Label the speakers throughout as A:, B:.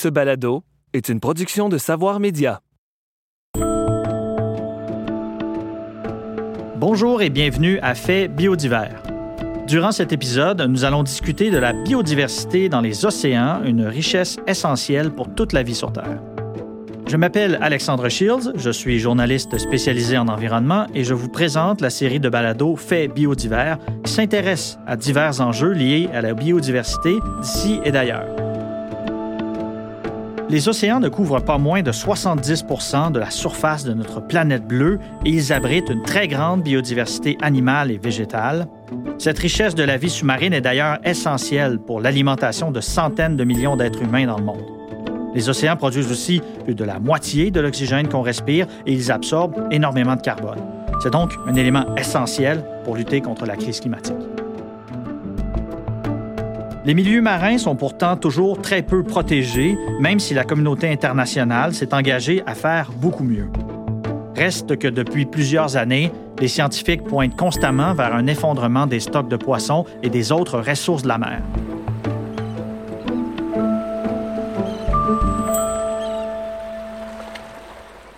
A: Ce balado est une production de Savoir Média.
B: Bonjour et bienvenue à Fait biodivers. Durant cet épisode, nous allons discuter de la biodiversité dans les océans, une richesse essentielle pour toute la vie sur Terre. Je m'appelle Alexandre Shields, je suis journaliste spécialisé en environnement et je vous présente la série de balados Faits biodivers qui s'intéresse à divers enjeux liés à la biodiversité d'ici et d'ailleurs. Les océans ne couvrent pas moins de 70% de la surface de notre planète bleue et ils abritent une très grande biodiversité animale et végétale. Cette richesse de la vie sous-marine est d'ailleurs essentielle pour l'alimentation de centaines de millions d'êtres humains dans le monde. Les océans produisent aussi plus de la moitié de l'oxygène qu'on respire et ils absorbent énormément de carbone. C'est donc un élément essentiel pour lutter contre la crise climatique. Les milieux marins sont pourtant toujours très peu protégés, même si la communauté internationale s'est engagée à faire beaucoup mieux. Reste que depuis plusieurs années, les scientifiques pointent constamment vers un effondrement des stocks de poissons et des autres ressources de la mer.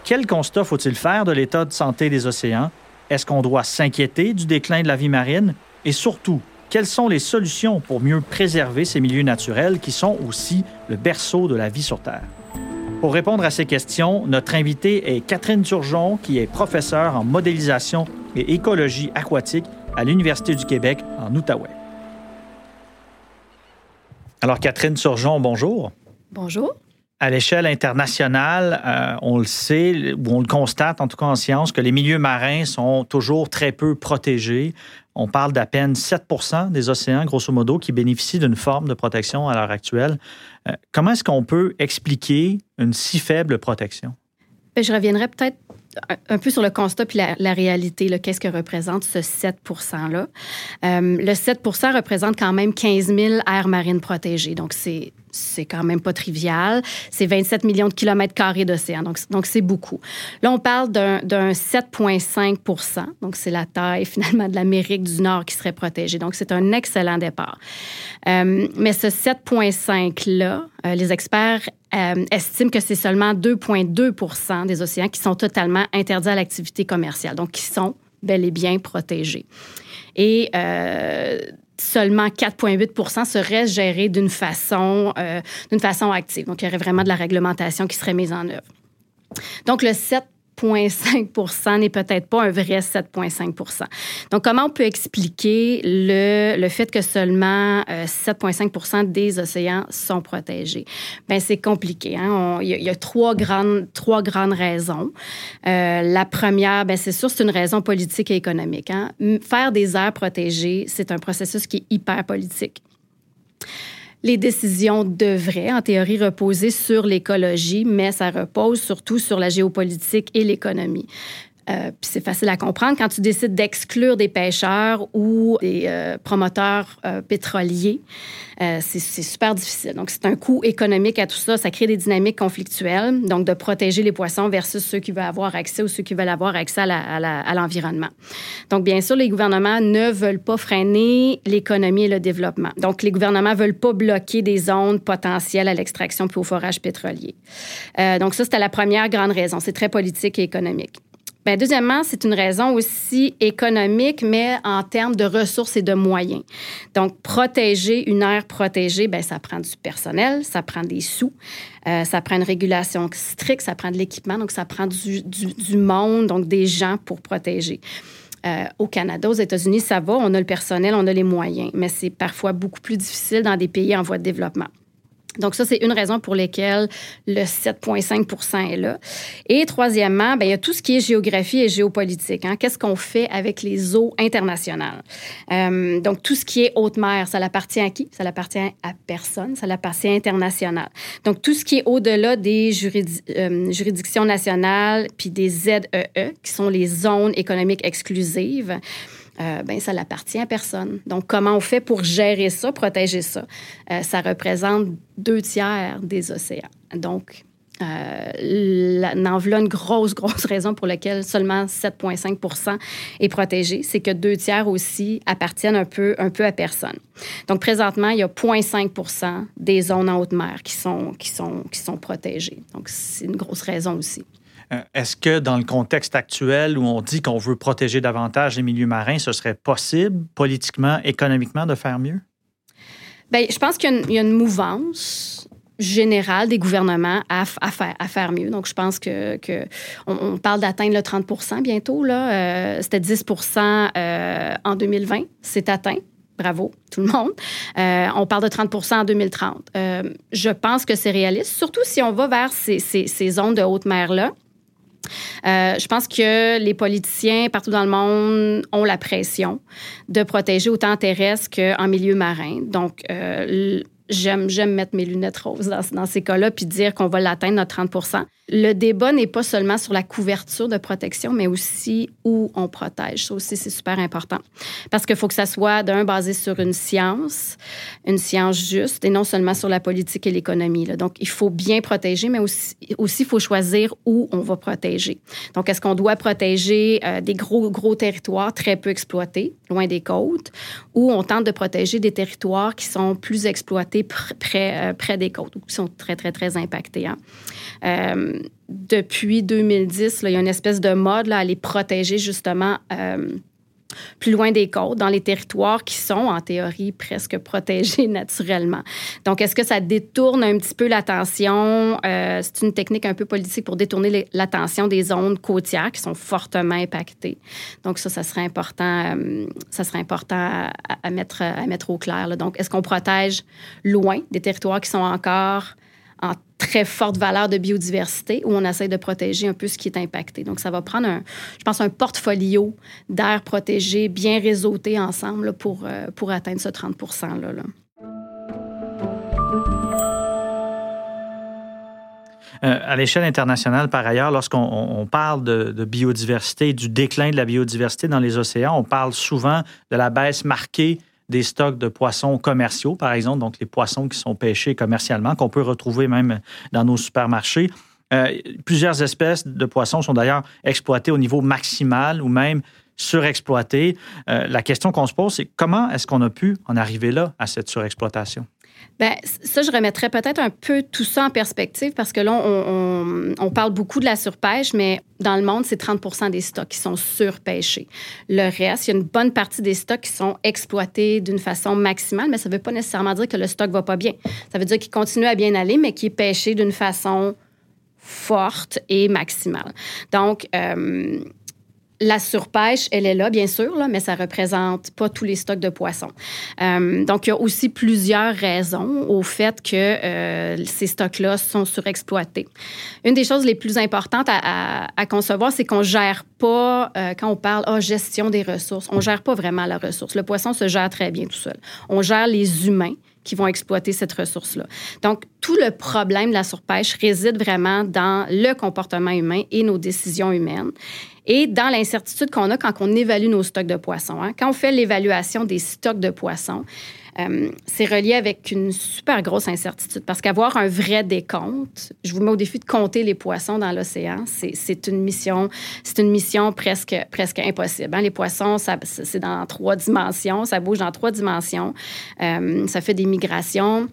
B: Quel constat faut-il faire de l'état de santé des océans? Est-ce qu'on doit s'inquiéter du déclin de la vie marine? Et surtout, quelles sont les solutions pour mieux préserver ces milieux naturels qui sont aussi le berceau de la vie sur Terre? Pour répondre à ces questions, notre invitée est Catherine Turgeon, qui est professeure en modélisation et écologie aquatique à l'Université du Québec en Outaouais. Alors, Catherine Turgeon, bonjour.
C: Bonjour.
B: À l'échelle internationale, euh, on le sait, ou on le constate en tout cas en science, que les milieux marins sont toujours très peu protégés. On parle d'à peine 7 des océans, grosso modo, qui bénéficient d'une forme de protection à l'heure actuelle. Euh, comment est-ce qu'on peut expliquer une si faible protection?
C: Ben, je reviendrai peut-être un peu sur le constat puis la, réalité. Qu'est-ce que représente ce 7 %-là? Euh, le 7% représente quand même 15 000 aires marines protégées. Donc, c'est c'est quand même pas trivial. C'est 27 millions de kilomètres carrés d'océan, donc c'est beaucoup. Là, on parle d'un 7,5% donc c'est la taille finalement de l'Amérique du Nord qui serait protégée. Donc c'est un excellent départ. Euh, mais ce 7,5-là, euh, les experts euh, estiment que c'est seulement 2,2% des océans qui sont totalement interdits à l'activité commerciale, donc qui sont bel et bien protégés. Et seulement 4,8 serait géré d'une façon, euh, d'une façon active. Donc, il y aurait vraiment de la réglementation qui serait mise en œuvre. Donc, le 7 7,5% n'est peut-être pas un vrai 7,5 Donc, comment on peut expliquer le, le fait que seulement 7,5% euh, des océans sont protégés? Bien, c'est compliqué. Hein? Il, y a, trois grandes, trois grandes raisons. Euh, la première, bien, c'est sûr, c'est une raison politique et économique. Hein? Faire des aires protégées, c'est un processus qui est hyper politique les décisions devraient, en théorie, reposer sur l'écologie, mais ça repose surtout sur la géopolitique et l'économie. Euh, c'est facile à comprendre quand tu décides d'exclure des pêcheurs ou des euh, promoteurs euh, pétroliers. c'est super difficile. Donc, c'est un coût économique à tout ça. Ça crée des dynamiques conflictuelles. Donc, de protéger les poissons versus ceux qui veulent avoir accès ou ceux qui veulent avoir accès à l'environnement. Donc, bien sûr, les gouvernements ne veulent pas freiner l'économie et le développement. Donc, les gouvernements veulent pas bloquer des zones potentielles à l'extraction puis au forage pétrolier. donc, ça, c'était la première grande raison. C'est très politique et économique. Bien, deuxièmement, c'est une raison aussi économique, mais en termes de ressources et de moyens. Donc, protéger une aire protégée, bien, ça prend du personnel, ça prend des sous, euh, ça prend une régulation stricte, ça prend de l'équipement, donc ça prend du, monde, donc des gens pour protéger. Euh, au Canada, aux États-Unis, ça va, on a le personnel, on a les moyens, mais c'est parfois beaucoup plus difficile dans des pays en voie de développement. Donc, ça, c'est une raison pour laquelle le 7,5 est là. Et troisièmement, bien, il y a tout ce qui est géographie et géopolitique. Hein. Qu'est-ce qu'on fait avec les eaux internationales? Euh, donc, tout ce qui est haute mer, ça l'appartient à qui? Ça l'appartient à personne, ça l'appartient international. Donc, tout ce qui est au-delà des euh, juridictions nationales puis des ZEE, e, qui sont les zones économiques exclusives, euh, ben, ça n'appartient à personne. Donc, comment on fait pour gérer ça, protéger ça? Euh, ça représente deux tiers des océans. Donc, euh, une grosse, grosse raison pour laquelle seulement 7,5 est protégé, c'est que deux tiers aussi appartiennent un peu, un peu à personne. Donc, présentement, il y a 0,5 des zones en haute mer qui sont, qui sont, qui sont protégées. Donc, c'est une grosse raison aussi.
B: Euh, est-ce que dans le contexte actuel où on dit qu'on veut protéger davantage les milieux marins, ce serait possible politiquement, économiquement de faire mieux?
C: Bien, je pense qu'il y, a une mouvance générale des gouvernements à, faire, à faire mieux. Donc, je pense que, on, parle d'atteindre le 30% bientôt. Euh, c'était 10% euh, en 2020. C'est atteint. Bravo, tout le monde. on parle de 30% en 2030. je pense que c'est réaliste, surtout si on va vers ces, ces, ces zones de haute mer-là. Euh, je pense que les politiciens partout dans le monde ont la pression de protéger autant terrestre qu'en milieu marin. Donc, euh, j'aime, j'aime mettre mes lunettes roses dans, ces cas-là puis dire qu'on va l'atteindre, notre 30 le débat n'est pas seulement sur la couverture de protection, mais aussi où on protège. Ça aussi, c'est super important. Parce qu'il faut que ça soit, d'un, basé sur une science, une science juste, et non seulement sur la politique et l'économie. Donc, il faut bien protéger, mais aussi, aussi, il faut choisir où on va protéger. Donc, est-ce qu'on doit protéger euh, des gros, gros territoires très peu exploités, loin des côtes, ou on tente de protéger des territoires qui sont plus exploités près, euh, près des côtes, qui sont très, très, très impactés. Hein? Euh, depuis 2010, il y a une espèce de mode là, à les protéger justement euh, plus loin des côtes, dans les territoires qui sont en théorie presque protégés naturellement. Donc, est-ce que ça détourne un petit peu l'attention? Euh, c'est une technique un peu politique pour détourner l'attention des zones côtières qui sont fortement impactées. Donc, ça, ça serait important, ça serait important à, mettre, à mettre au clair. Donc, est-ce qu'on protège loin des territoires qui sont encore en très forte valeur de biodiversité où on essaie de protéger un peu ce qui est impacté. Donc, ça va prendre, un, je pense, un portfolio d'air protégé bien réseauté ensemble pour, euh, pour atteindre ce 30 %-là.
B: Euh, à l'échelle internationale, par ailleurs, lorsqu'on parle de, de, biodiversité, du déclin de la biodiversité dans les océans, on parle souvent de la baisse marquée des stocks de poissons commerciaux, par exemple, donc les poissons qui sont pêchés commercialement, qu'on peut retrouver même dans nos supermarchés. Euh, plusieurs espèces de poissons sont d'ailleurs exploitées au niveau maximal ou même surexploitées. Euh, la question qu'on se pose, c'est comment est-ce qu'on a pu en arriver là, à cette surexploitation?
C: Bien, ça, je remettrais peut-être un peu tout ça en perspective parce que là, on, parle beaucoup de la surpêche, mais dans le monde, c'est 30% des stocks qui sont surpêchés. Le reste, il y a une bonne partie des stocks qui sont exploités d'une façon maximale, mais ça ne veut pas nécessairement dire que le stock va pas bien. Ça veut dire qu'il continue à bien aller, mais qu'il est pêché d'une façon forte et maximale. Donc, euh, la surpêche, elle est là, bien sûr, là, mais ça représente pas tous les stocks de poissons. Euh, donc, il y a aussi plusieurs raisons au fait que euh, ces stocks-là sont surexploités. Une des choses les plus importantes à, concevoir, c'est qu'on gère pas, euh, quand on parle oh, gestion des ressources, on gère pas vraiment la ressource. Le poisson se gère très bien tout seul. On gère les humains qui vont exploiter cette ressource-là. Donc, tout le problème de la surpêche réside vraiment dans le comportement humain et nos décisions humaines et dans l'incertitude qu'on a quand on évalue nos stocks de poissons. Hein. Quand on fait l'évaluation des stocks de poissons, euh, c'est relié avec une super grosse incertitude parce qu'avoir un vrai décompte, je vous mets au défi de compter les poissons dans l'océan, c'est une mission, une mission presque, presque impossible. Hein. Les poissons, c'est dans trois dimensions, ça bouge dans trois dimensions, euh, ça fait des migrations.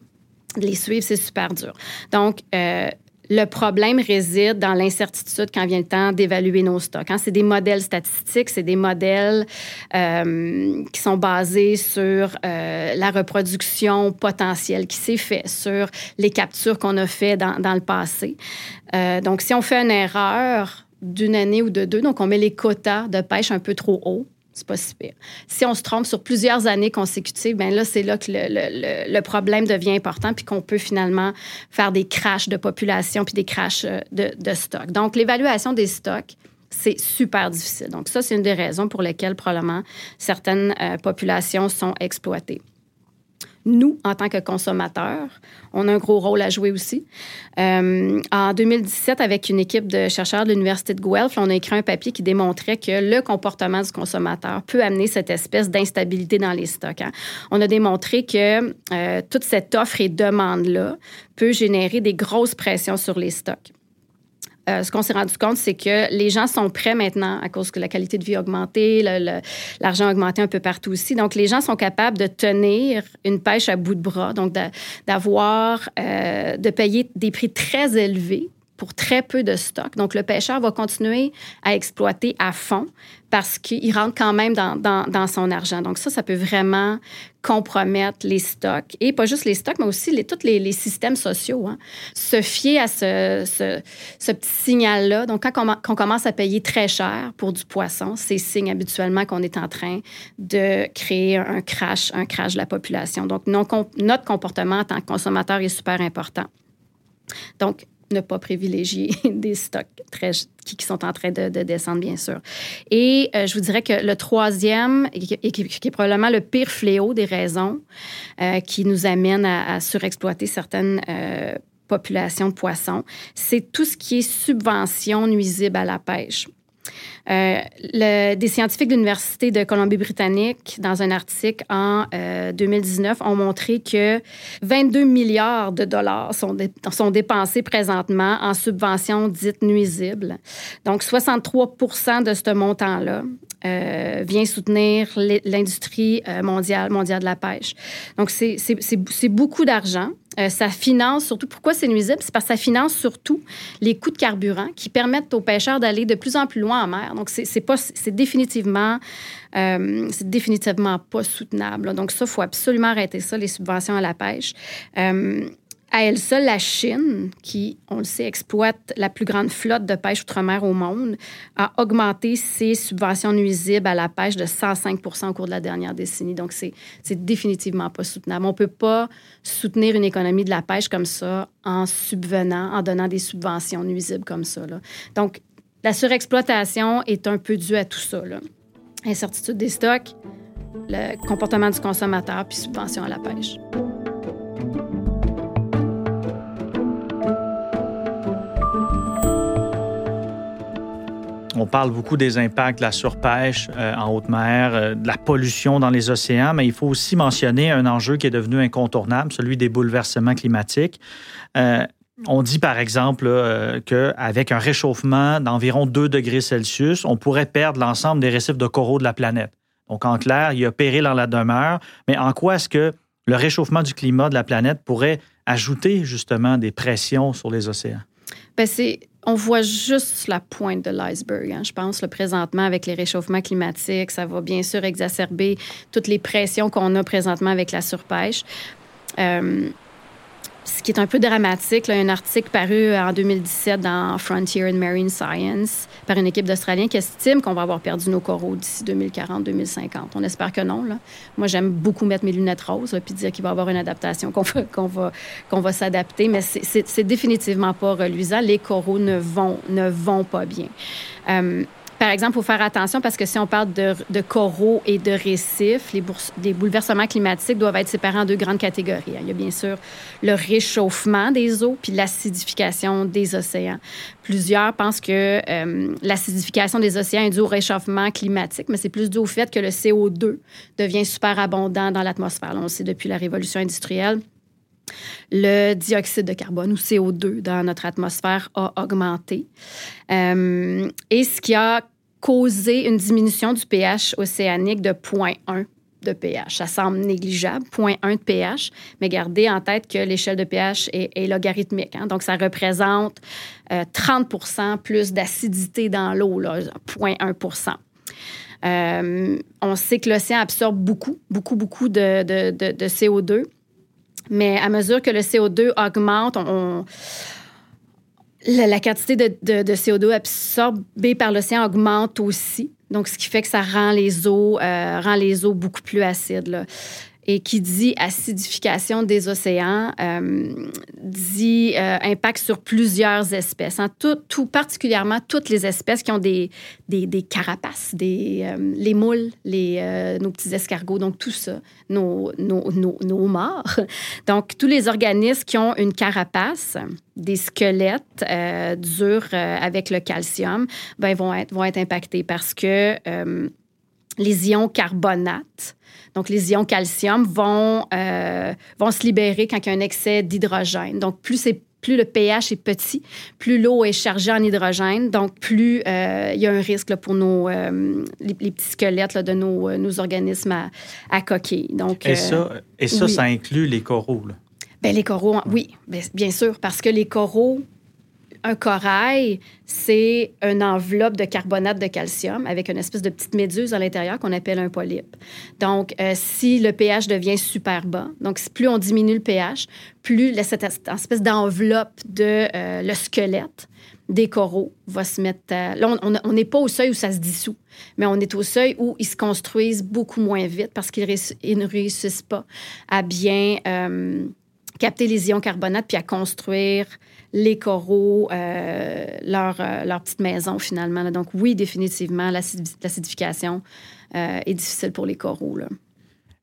C: Les suivre, c'est super dur. Donc, euh, le problème réside dans l'incertitude quand vient le temps d'évaluer nos stocks. Hein. C'est des modèles statistiques, c'est des modèles euh, qui sont basés sur euh, la reproduction potentielle qui s'est faite, sur les captures qu'on a faites dans, le passé. Euh, donc, si on fait une erreur d'une année ou de deux, donc on met les quotas de pêche un peu trop haut, c'est pas si on se trompe sur plusieurs années consécutives, ben là, c'est là que le, le, problème devient important, puis qu'on peut finalement faire des crashs de population, puis des crashs euh, de, de stock. Donc, l'évaluation des stocks, c'est super difficile. Donc, ça, c'est une des raisons pour lesquelles probablement certaines euh, populations sont exploitées nous, en tant que consommateurs, on a un gros rôle à jouer aussi. Euh, en 2017, avec une équipe de chercheurs de l'Université de Guelph, on a écrit un papier qui démontrait que le comportement du consommateur peut amener cette espèce d'instabilité dans les stocks. Hein. On a démontré que euh, toute cette offre et demande-là peut générer des grosses pressions sur les stocks. Euh, ce qu'on s'est rendu compte, c'est que les gens sont prêts maintenant à cause que la qualité de vie a augmenté, l'argent a augmenté un peu partout aussi. Donc, les gens sont capables de tenir une pêche à bout de bras, donc d'avoir, euh, de payer des prix très élevés pour très peu de stock. Donc, le pêcheur va continuer à exploiter à fond parce qu'il rentre quand même dans, son argent. Donc, ça, ça peut vraiment compromettre les stocks. Et pas juste les stocks, mais aussi tous les, systèmes sociaux. Hein. Se fier à ce, petit signal-là. Donc, quand on, on, commence à payer très cher pour du poisson, c'est signe habituellement qu'on est en train de créer un crash, un crash de la population. Donc, notre comportement en tant que consommateur est super important. Donc, ne pas privilégier des stocks très, qui, sont en train de, descendre, bien sûr. Et euh, je vous dirais que le troisième, et qui, est probablement le pire fléau des raisons euh, qui nous amène à, surexploiter certaines euh, populations de poissons, c'est tout ce qui est subvention nuisible à la pêche. Euh, des scientifiques de l'Université de Colombie-Britannique, dans un article en 2019, euh, ont montré que 22 milliards de dollars sont, sont dépensés présentement en subventions dites nuisibles. Donc, 63% de ce montant-là euh, vient soutenir l'industrie mondiale, mondiale de la pêche. Donc, c'est beaucoup d'argent. Euh, ça finance surtout, pourquoi c'est nuisible? C'est parce que ça finance surtout les coûts de carburant qui permettent aux pêcheurs d'aller de plus en plus loin en mer. Donc, c'est pas, c'est définitivement, euh, c'est définitivement pas soutenable. Donc, ça, il faut absolument arrêter ça, les subventions à la pêche. Euh, à elle seule, la Chine, qui, on le sait, exploite la plus grande flotte de pêche outre-mer au monde, a augmenté ses subventions nuisibles à la pêche de 105% au cours de la dernière décennie. Donc, c'est définitivement pas soutenable. On ne peut pas soutenir une économie de la pêche comme ça en subvenant, en donnant des subventions nuisibles comme ça. Donc, la surexploitation est un peu due à tout ça. Incertitude des stocks, le comportement du consommateur, puis subvention à la pêche.
B: On parle beaucoup des impacts de la surpêche euh, en haute mer, euh, de la pollution dans les océans, mais il faut aussi mentionner un enjeu qui est devenu incontournable, celui des bouleversements climatiques. Euh, on dit par exemple qu'avec un réchauffement d'environ 2 degrés Celsius, on pourrait perdre l'ensemble des récifs de coraux de la planète. Donc en clair, il y a péril dans la demeure, mais en quoi est-ce que le réchauffement du climat de la planète pourrait ajouter justement des pressions sur les océans?
C: Bien, c'est on voit juste la pointe de l'iceberg. Hein. Je pense, le présentement, avec les réchauffements climatiques, ça va bien sûr exacerber toutes les pressions qu'on a présentement avec la surpêche. Euh, ce qui est un peu dramatique, là, un article paru en 2017 dans Frontier in Marine Science par une équipe d'Australiens qui estime qu'on va avoir perdu nos coraux d'ici 2040-2050. On espère que non. Là. Moi, j'aime beaucoup mettre mes lunettes roses et dire qu'il va y avoir une adaptation, qu'on va, qu'on va, qu'on va s'adapter, mais c'est, c'est, définitivement pas reluisant. Les coraux ne vont, ne vont pas bien. Euh, par exemple, il faut faire attention parce que si on parle de, coraux et de récifs, les, bouleversements climatiques doivent être séparés en deux grandes catégories. Il y a bien sûr le réchauffement des eaux puis l'acidification des océans. Plusieurs pensent que euh, l'acidification des océans est due au réchauffement climatique, mais c'est plus dû au fait que le CO2 devient super abondant dans l'atmosphère. On le sait depuis la révolution industrielle le dioxyde de carbone ou CO2 dans notre atmosphère a augmenté. Euh, et ce qui a causé une diminution du pH océanique de 0.1 de pH. Ça semble négligeable, 0.1 de pH, mais gardez en tête que l'échelle de pH est, logarithmique. Hein. donc, ça représente 30% euh, plus d'acidité dans l'eau, 0.1 euh, on sait que l'océan absorbe beaucoup, beaucoup, beaucoup de CO2. Mais à mesure que le CO2 augmente, la, quantité de, CO2 absorbée par l'océan augmente aussi. Donc, ce qui fait que ça rend les eaux, euh, rend les eaux beaucoup plus acides et qui dit acidification des océans euh, dit euh, impact sur plusieurs espèces, hein. tout, particulièrement toutes les espèces qui ont des, des, des carapaces, des, euh, les moules, les, nos petits escargots, donc tout ça, nos, nos, nos, nos, morts. Donc, tous les organismes qui ont une carapace, des squelettes durs avec le calcium, ben, vont, être, vont être impactés parce que les ions carbonates, donc les ions calcium, vont, euh, vont se libérer quand il y a un excès d'hydrogène. Donc, plus c'est plus le pH est petit, plus l'eau est chargée en hydrogène, donc plus euh, il y a un risque pour nos, euh, les, petits squelettes de nos, nos, organismes à, à coquilles. Donc,
B: et ça, et ça, ça inclut les coraux?
C: Bien, les coraux, oui, bien sûr, parce que les coraux, un corail, c'est une enveloppe de carbonate de calcium avec une espèce de petite méduse à l'intérieur qu'on appelle un polype. Donc, euh, si le pH devient super bas, donc plus on diminue le pH, plus cette espèce d'enveloppe de euh, le squelette des coraux va se mettre Là, on n'est pas au seuil où ça se dissout, mais on est au seuil où ils se construisent beaucoup moins vite parce qu'ils ne réussissent pas à bien euh, capter les ions carbonate puis à construire les coraux, euh, leur, euh, leur, petite maison finalement. Donc oui, définitivement, l'acidification euh, est difficile pour les coraux.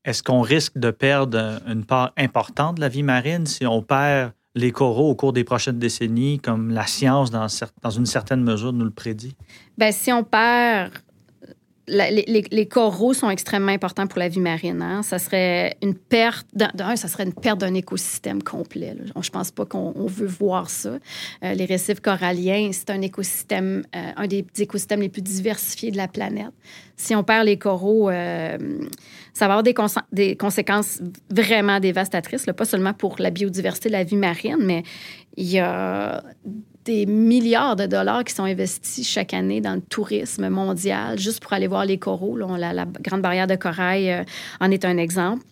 B: Est-ce qu'on risque de perdre une part importante de la vie marine si on perd les coraux au cours des prochaines décennies, comme la science, dans, dans une certaine mesure, nous le prédit?
C: Bien, si on perd les, coraux sont extrêmement importants pour la vie marine. Hein. Ça serait une perte, d'un, ça serait une perte d'un écosystème complet. Je Je pense pas qu'on veut voir ça. Euh, les récifs coralliens, c'est un écosystème, euh, un des écosystèmes les plus diversifiés de la planète. Si on perd les coraux, euh, ça va avoir des, des, conséquences vraiment dévastatrices, pas seulement pour la biodiversité de la vie marine, mais il y a des milliards de dollars qui sont investis chaque année dans le tourisme mondial, juste pour aller voir les coraux. la, Grande Barrière de Corail euh, en est un exemple.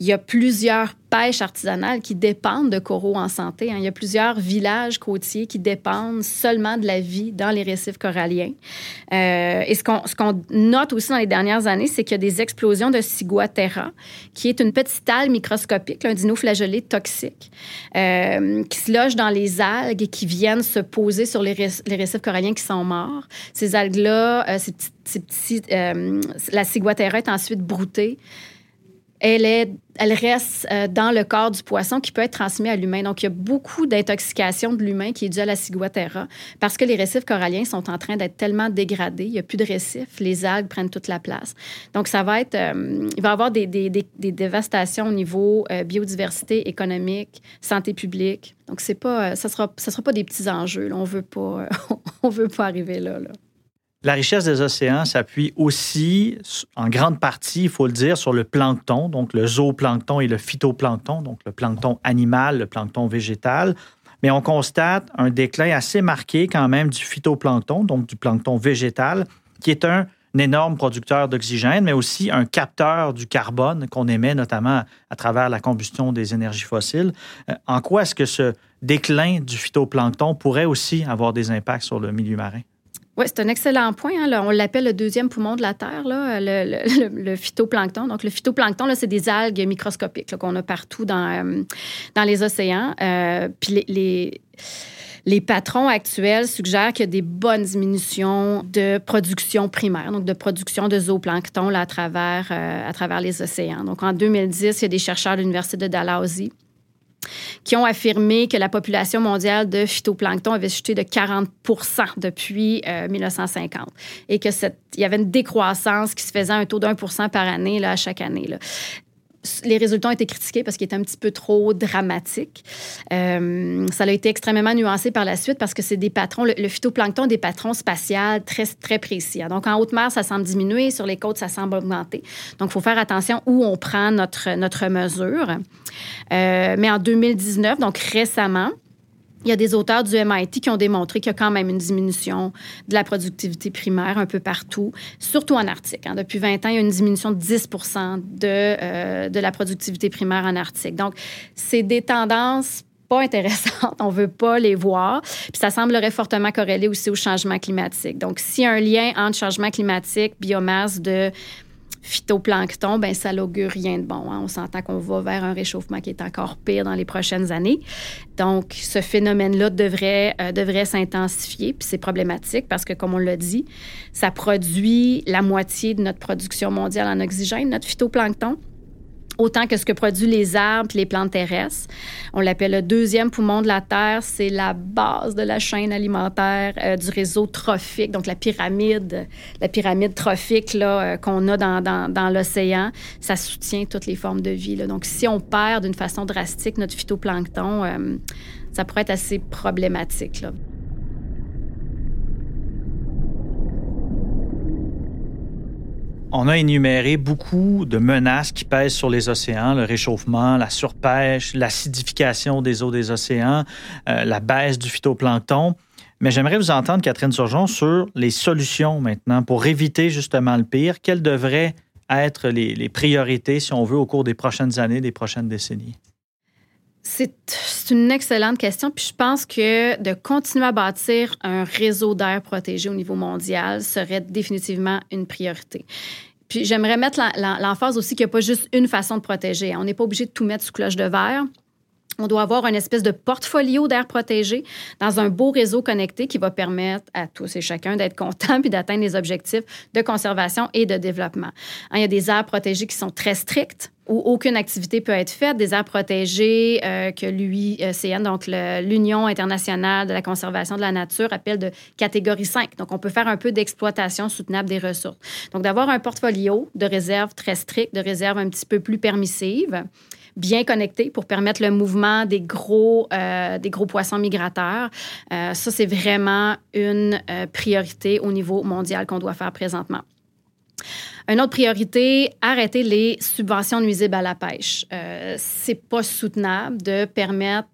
C: Il y a plusieurs pêches artisanales qui dépendent de coraux en santé. Hein. Il y a plusieurs villages côtiers qui dépendent seulement de la vie dans les récifs coralliens. Euh, et ce qu'on, note aussi dans les dernières années, c'est qu'il y a des explosions de ciguatera, qui est une petite algue microscopique, un dinoflagellé toxique, euh, qui se loge dans les algues et qui viennent se poser sur les, récifs coralliens qui sont morts. Ces algues-là, euh, ces la ciguatera est ensuite broutée elle, est, elle reste euh, dans le corps du poisson qui peut être transmis à l'humain. Donc, il y a beaucoup d'intoxication de l'humain qui est due à la ciguatera parce que les récifs coralliens sont en train d'être tellement dégradés. Il n'y a plus de récifs. Les algues prennent toute la place. Donc, ça va être... Euh, il va y avoir des, dévastations au niveau euh, biodiversité économique, santé publique. Donc, c'est pas, ça ne sera, ça sera pas des petits enjeux. On veut pas, veut pas arriver là.
B: La richesse des océans s'appuie aussi, en grande partie, il faut le dire, sur le plancton, donc le zooplancton et le phytoplancton, donc le plancton animal, le plancton végétal. Mais on constate un déclin assez marqué quand même du phytoplancton, donc du plancton végétal, qui est un, énorme producteur d'oxygène, mais aussi un capteur du carbone qu'on émet notamment à travers la combustion des énergies fossiles. Euh, en quoi est-ce que ce déclin du phytoplancton pourrait aussi avoir des impacts sur le milieu marin?
C: Oui, c'est un excellent point. Hein. on l'appelle le deuxième poumon de la Terre, le, phytoplancton. Donc, le phytoplancton, c'est des algues microscopiques qu'on a partout dans, euh, les océans. Euh, puis les, patrons actuels suggèrent qu'il y a des bonnes diminutions de production primaire, donc de production de zooplancton à, travers, euh, à travers les océans. Donc, en 2010, il y a des chercheurs de l'Université de Dalhousie qui ont affirmé que la population mondiale de phytoplancton avait chuté de 40 depuis 1950 euh, et que il y avait une décroissance qui se faisait à un taux d'un par année là, à chaque année. Là les résultats ont été critiqués parce qu'ils étaient un petit peu trop dramatiques. Euh, ça a été extrêmement nuancé par la suite parce que c'est des patrons, le, phytoplancton des patrons spatials très, très précis. Donc, en haute mer, ça semble diminuer, sur les côtes, ça semble augmenter. Donc, il faut faire attention où on prend notre, notre mesure. Euh, mais en 2019, donc récemment, il y a des auteurs du MIT qui ont démontré qu'il y a quand même une diminution de la productivité primaire un peu partout, surtout en Arctique. Hein. Depuis 20 ans, il y a une diminution de 10 de, euh, de la productivité primaire en Arctique. Donc, c'est des tendances pas intéressantes, on veut pas les voir. Puis ça semblerait fortement corrélé aussi au changement climatique. Donc, s'il y a un lien entre changement climatique, biomasse de phytoplancton, ben ça n'augure rien de bon. Hein. On s'entend qu'on va vers un réchauffement qui est encore pire dans les prochaines années. Donc, ce phénomène-là devrait, euh, devrait s'intensifier, puis c'est problématique parce que, comme on l'a dit, ça produit la moitié de notre production mondiale en oxygène, notre phytoplancton. Autant que ce que produisent les arbres et les plantes terrestres. On l'appelle le deuxième poumon de la Terre. C'est la base de la chaîne alimentaire euh, du réseau trophique, donc la pyramide, la pyramide trophique là, euh, qu'on a dans, dans, dans l'océan. Ça soutient toutes les formes de vie. Là. Donc, si on perd d'une façon drastique notre phytoplancton, euh, ça pourrait être assez problématique. Là.
B: On a énuméré beaucoup de menaces qui pèsent sur les océans, le réchauffement, la surpêche, l'acidification des eaux des océans, euh, la baisse du phytoplancton. Mais j'aimerais vous entendre, Catherine Surgeon, sur les solutions maintenant pour éviter justement le pire. Quelles devraient être les, les priorités, si on veut, au cours des prochaines années, des prochaines décennies?
C: C'est une excellente question. Puis je pense que de continuer à bâtir un réseau d'air protégé au niveau mondial serait définitivement une priorité. Puis j'aimerais mettre l'emphase aussi qu'il n'y a pas juste une façon de protéger. On n'est pas obligé de tout mettre sous cloche de verre. On doit avoir une espèce de portfolio d'air protégé dans un beau réseau connecté qui va permettre à tous et chacun d'être content puis d'atteindre les objectifs de conservation et de développement. Hein, il y a des aires protégées qui sont très strictes où aucune activité peut être faite, des aires protégées euh, que l'UICN, donc l'Union internationale de la conservation de la nature, appelle de catégorie 5. Donc, on peut faire un peu d'exploitation soutenable des ressources. Donc, d'avoir un portfolio de réserves très strict, de réserves un petit peu plus permissives, bien connectées pour permettre le mouvement des gros, euh, des gros poissons migrateurs. Euh, ça, c'est vraiment une priorité au niveau mondial qu'on doit faire présentement. Une autre priorité, arrêter les subventions nuisibles à la pêche. Euh, c'est pas soutenable de permettre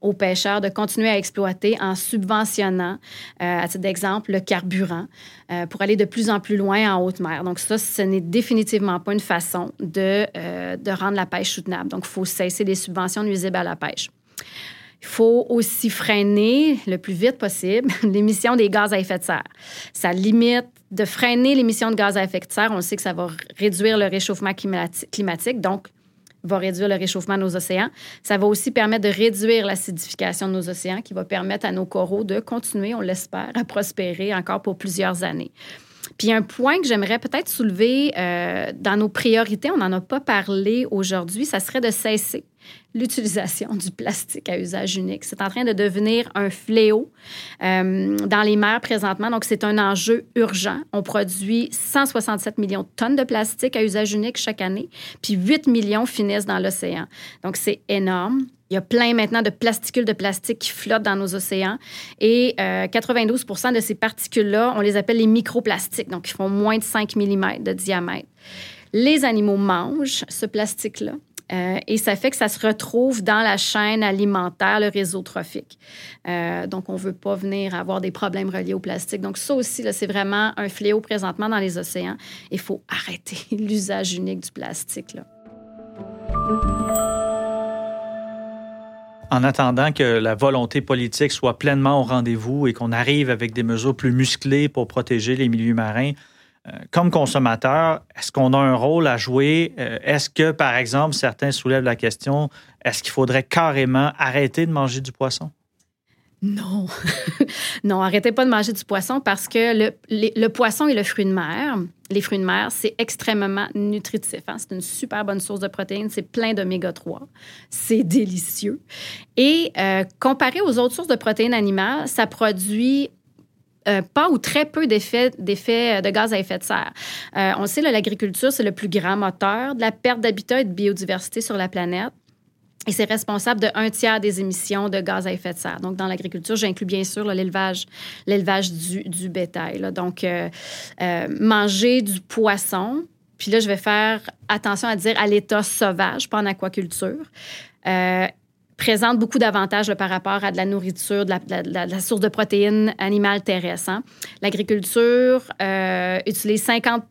C: aux pêcheurs de continuer à exploiter en subventionnant, euh, à titre d'exemple, le carburant euh, pour aller de plus en plus loin en haute mer. Donc ça, ce n'est définitivement pas une façon de, euh, de rendre la pêche soutenable. Donc il faut cesser les subventions nuisibles à la pêche. Il faut aussi freiner le plus vite possible l'émission des gaz à effet de serre. Ça limite de freiner l'émission de gaz à effet de serre. On sait que ça va réduire le réchauffement climatique, donc va réduire le réchauffement de nos océans. Ça va aussi permettre de réduire l'acidification de nos océans, qui va permettre à nos coraux de continuer, on l'espère, à prospérer encore pour plusieurs années. Puis un point que j'aimerais peut-être soulever euh, dans nos priorités, on n'en a pas parlé aujourd'hui, ça serait de cesser l'utilisation du plastique à usage unique. C'est en train de devenir un fléau euh, dans les mers présentement. Donc, c'est un enjeu urgent. On produit 167 millions de tonnes de plastique à usage unique chaque année, puis 8 millions finissent dans l'océan. Donc, c'est énorme. Il y a plein maintenant de plasticules de plastique qui flottent dans nos océans. Et 92 euh, de ces particules-là, on les appelle les microplastiques, donc ils font moins de 5 mm de diamètre. Les animaux mangent ce plastique-là. Euh, et ça fait que ça se retrouve dans la chaîne alimentaire, le réseau trophique. Euh, donc, on ne veut pas venir avoir des problèmes reliés au plastique. Donc, ça aussi, c'est vraiment un fléau présentement dans les océans. Il faut arrêter l'usage unique du plastique.
B: En attendant que la volonté politique soit pleinement au rendez-vous et qu'on arrive avec des mesures plus musclées pour protéger les milieux marins, comme consommateur, est-ce qu'on a un rôle à jouer? Euh, est-ce que, par exemple, certains soulèvent la question, est-ce qu'il faudrait carrément arrêter de manger du poisson?
C: Non. non, arrêtez pas de manger du poisson parce que le, le, poisson et le fruit de mer, les fruits de mer, c'est extrêmement nutritif. Hein. C'est une super bonne source de protéines. C'est plein d'oméga 3. C'est délicieux. Et euh, comparé aux autres sources de protéines animales, ça produit euh, pas ou très peu d'effets, d'effets de gaz à effet de serre. Euh, on sait, l'agriculture, c'est le plus grand moteur de la perte d'habitat et de biodiversité sur la planète. Et c'est responsable de un tiers des émissions de gaz à effet de serre. Donc, dans l'agriculture, j'inclus bien sûr l'élevage, l'élevage du, du bétail. Donc, euh, manger du poisson, puis là, je vais faire attention à dire à l'état sauvage, pas en aquaculture, présente beaucoup d'avantages par rapport à de la nourriture, de la, source de protéines animales terrestres. Hein. L'agriculture euh, utilise 50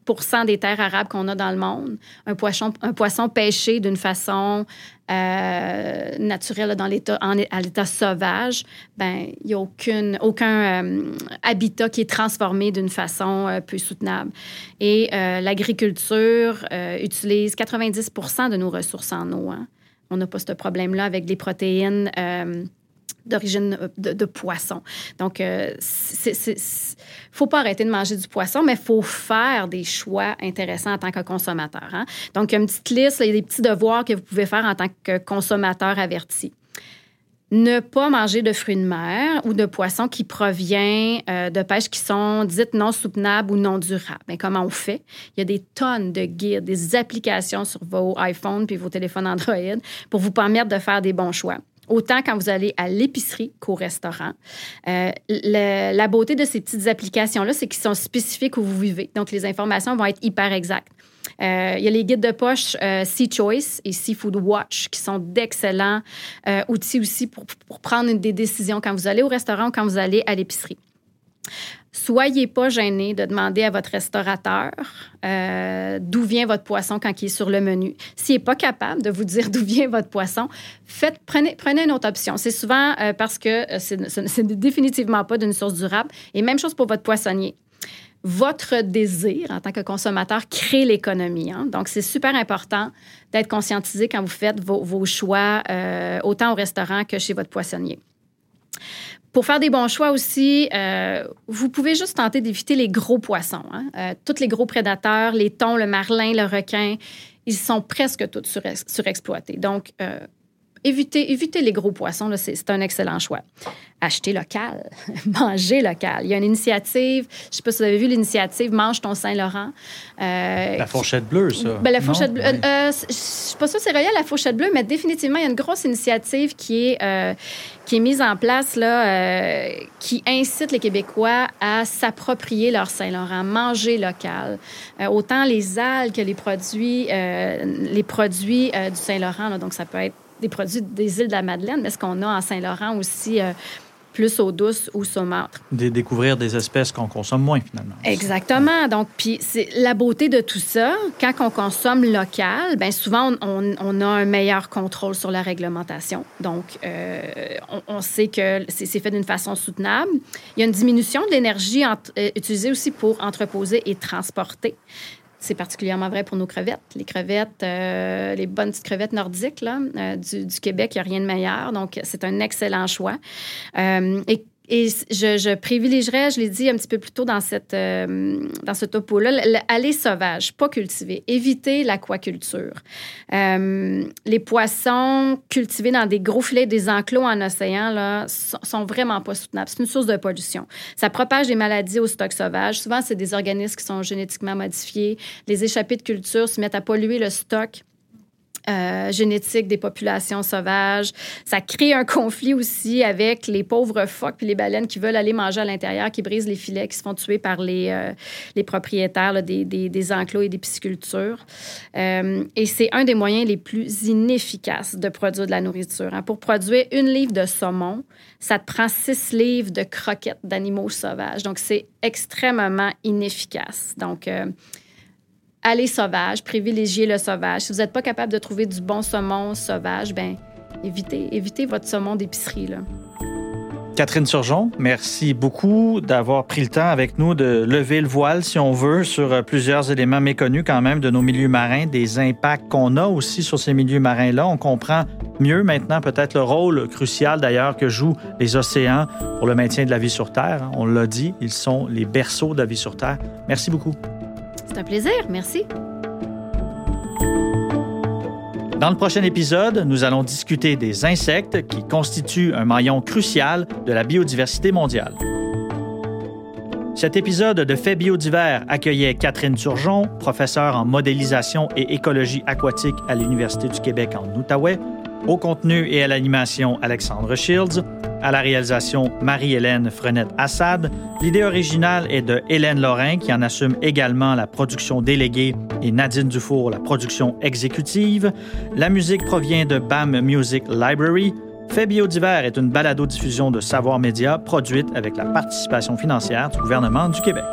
C: des terres arables qu'on a dans le monde. Un poisson, un poisson pêché d'une façon euh, naturelle dans l'état, à l'état sauvage, ben il n'y a aucune, aucun euh, habitat qui est transformé d'une façon peu soutenable. Et l'agriculture utilise 90% de nos ressources en eau. Hein. On n'a pas ce problème-là avec les protéines. Euh, d'origine de, poisson. Donc, il ne faut pas arrêter de manger du poisson, mais il faut faire des choix intéressants en tant que consommateur. Hein. Donc, il y a une petite liste, il y a des petits devoirs que vous pouvez faire en tant que consommateur averti ne pas manger de fruits de mer ou de poissons qui proviennent euh, de pêches qui sont dites non soutenables ou non durables. Mais comment on fait? Il y a des tonnes de guides, des applications sur vos iPhones puis vos téléphones Android pour vous permettre de faire des bons choix autant quand vous allez à l'épicerie qu'au restaurant. Euh, la beauté de ces petites applications-là, c'est qu'ils sont spécifiques où vous vivez. Donc, les informations vont être hyper exactes. Euh, il y a les guides de poche euh, Sea Choice et Seafood Watch qui sont d'excellents euh, outils aussi pour, prendre des décisions quand vous allez au restaurant ou quand vous allez à l'épicerie. Soyez pas gêné de demander à votre restaurateur d'où vient votre poisson quand il est sur le menu. S'il n'est pas capable de vous dire d'où vient votre poisson, prenez, prenez une autre option. C'est souvent parce que ce n'est définitivement pas d'une source durable. Et même chose pour votre poissonnier votre désir en tant que consommateur crée l'économie. Hein. Donc, c'est super important d'être conscientisé quand vous faites vos, choix, euh, autant au restaurant que chez votre poissonnier. Pour faire des bons choix aussi, euh, vous pouvez juste tenter d'éviter les gros poissons. Hein. Euh, tous les gros prédateurs, les thons, le marlin, le requin, ils sont presque tous surexploités. Donc, évitez, évitez les gros poissons, c'est un excellent choix. Acheter local, manger local. Il y a une initiative, je ne sais pas si vous avez vu l'initiative Mange ton Saint-Laurent.
B: Euh, la fourchette bleue, ça.
C: Ben, la fourchette bleue. Euh, euh, je ne suis pas sûre que c'est relié à la fourchette bleue, mais définitivement, il y a une grosse initiative qui est, qui est mise en place, là, qui incite les Québécois à s'approprier leur Saint-Laurent, manger local. autant les algues que les produits, les produits du Saint-Laurent. Donc, ça peut être des produits des îles de la Madeleine, mais ce qu'on a en Saint-Laurent aussi euh, plus eau douce ou saumâtre.
B: découvrir des espèces qu'on consomme moins, finalement.
C: Exactement. Donc, puis c'est la beauté de tout ça. Quand on consomme local, bien souvent, on, a un meilleur contrôle sur la réglementation. Donc, euh, on, sait que c'est fait d'une façon soutenable. Il y a une diminution de l'énergie euh, utilisée aussi pour entreposer et transporter. C'est particulièrement vrai pour nos crevettes. Les crevettes, euh, les bonnes petites crevettes nordiques là, euh, du, Québec, il n'y a rien de meilleur. Donc, c'est un excellent choix. Euh, et je, privilégierais, je l'ai dit un petit peu plus tôt dans, cette, euh, dans ce topo-là, aller sauvage, pas cultiver. Éviter l'aquaculture. Euh, les poissons cultivés dans des gros filets, des enclos en océan, là, sont, vraiment pas soutenables. C'est une source de pollution. Ça propage des maladies au stock sauvage. Souvent, c'est des organismes qui sont génétiquement modifiés. Les échappées de culture se mettent à polluer le stock euh, génétique des populations sauvages. Ça crée un conflit aussi avec les pauvres phoques puis les baleines qui veulent aller manger à l'intérieur, qui brisent les filets, qui se font tuer par les, euh, les propriétaires des, des, des, enclos et des piscicultures. Euh, et c'est un des moyens les plus inefficaces de produire de la nourriture. Hein. Pour produire une livre de saumon, ça te prend six livres de croquettes d'animaux sauvages. Donc, c'est extrêmement inefficace. Donc, allez sauvage, privilégiez le sauvage. Si vous n'êtes pas capable de trouver du bon saumon sauvage, ben évitez, évitez votre saumon d'épicerie.
B: Catherine Surgeon, merci beaucoup d'avoir pris le temps avec nous de lever le voile, si on veut, sur euh, plusieurs éléments méconnus quand même de nos milieux marins, des impacts qu'on a aussi sur ces milieux marins-là. On comprend mieux maintenant peut-être le rôle crucial d'ailleurs que jouent les océans pour le maintien de la vie sur Terre. On l'a dit, ils sont les berceaux de la vie sur Terre. Merci beaucoup.
C: C'est un plaisir. Merci.
B: Dans le prochain épisode, nous allons discuter des insectes qui constituent un maillon crucial de la biodiversité mondiale. Cet épisode de Fait biodivers accueillait Catherine Turgeon, professeure en modélisation et écologie aquatique à l'Université du Québec en Outaouais, au contenu et à l'animation Alexandre Shields, à la réalisation Marie-Hélène Frenette-Assad. L'idée originale est de Hélène Lorrain, qui en assume également la production déléguée, et Nadine Dufour, la production exécutive. La musique provient de BAM Music Library. Fait biodivers est une balado-diffusion de Savoir Média produite avec la participation financière du gouvernement du Québec.